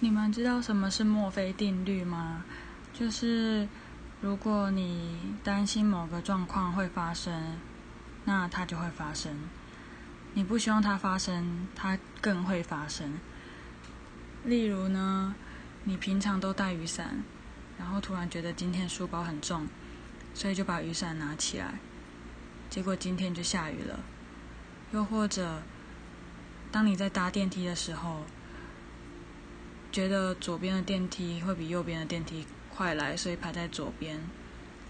你们知道什么是墨菲定律吗？就是如果你担心某个状况会发生，那它就会发生；你不希望它发生，它更会发生。例如呢，你平常都带雨伞，然后突然觉得今天书包很重，所以就把雨伞拿起来，结果今天就下雨了。又或者，当你在搭电梯的时候，觉得左边的电梯会比右边的电梯快来，所以排在左边。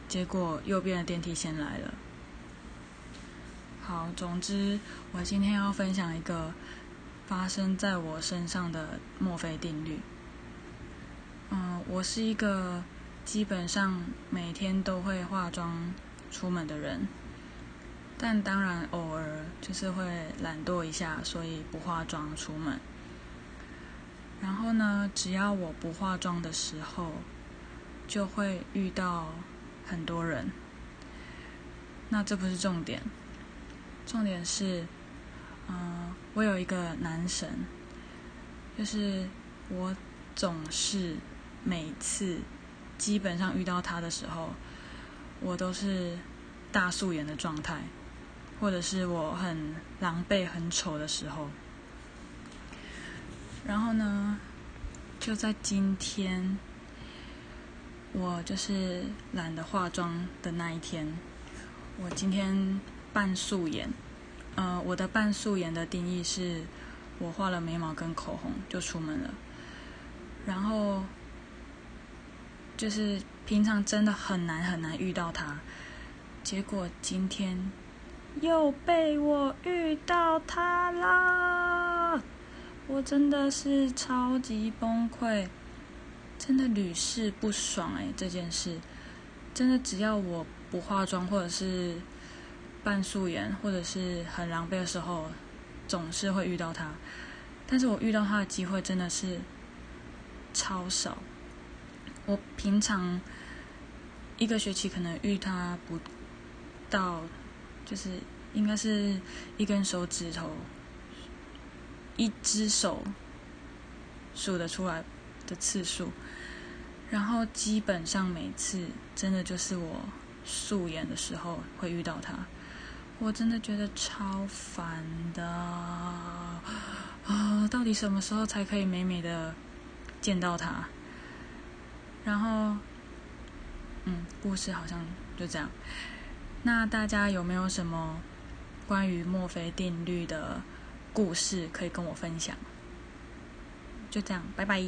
结果右边的电梯先来了。好，总之，我今天要分享一个发生在我身上的墨菲定律。嗯，我是一个基本上每天都会化妆出门的人，但当然偶尔就是会懒惰一下，所以不化妆出门。然后呢，只要我不化妆的时候，就会遇到很多人。那这不是重点，重点是，嗯，我有一个男神，就是我总是每次基本上遇到他的时候，我都是大素颜的状态，或者是我很狼狈、很丑的时候。然后呢，就在今天，我就是懒得化妆的那一天，我今天半素颜。呃，我的半素颜的定义是，我画了眉毛跟口红就出门了。然后，就是平常真的很难很难遇到他，结果今天又被我遇到他啦。我真的是超级崩溃，真的屡试不爽哎！这件事，真的只要我不化妆，或者是半素颜，或者是很狼狈的时候，总是会遇到他。但是我遇到他的机会真的是超少。我平常一个学期可能遇他不到，就是应该是一根手指头。一只手数得出来的次数，然后基本上每次真的就是我素颜的时候会遇到他，我真的觉得超烦的啊！到底什么时候才可以美美的见到他？然后，嗯，故事好像就这样。那大家有没有什么关于墨菲定律的？故事可以跟我分享，就这样，拜拜。